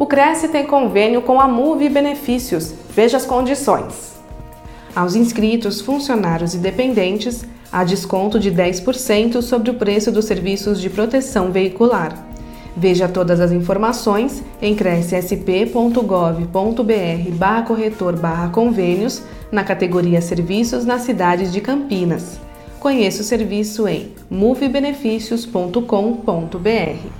O Cresce tem convênio com a Move Benefícios. Veja as condições. Aos inscritos, funcionários e dependentes, há desconto de 10% sobre o preço dos serviços de proteção veicular. Veja todas as informações em crescsp.gov.br barra corretor barra convênios na categoria Serviços nas cidades de Campinas. Conheça o serviço em movebenefícios.com.br.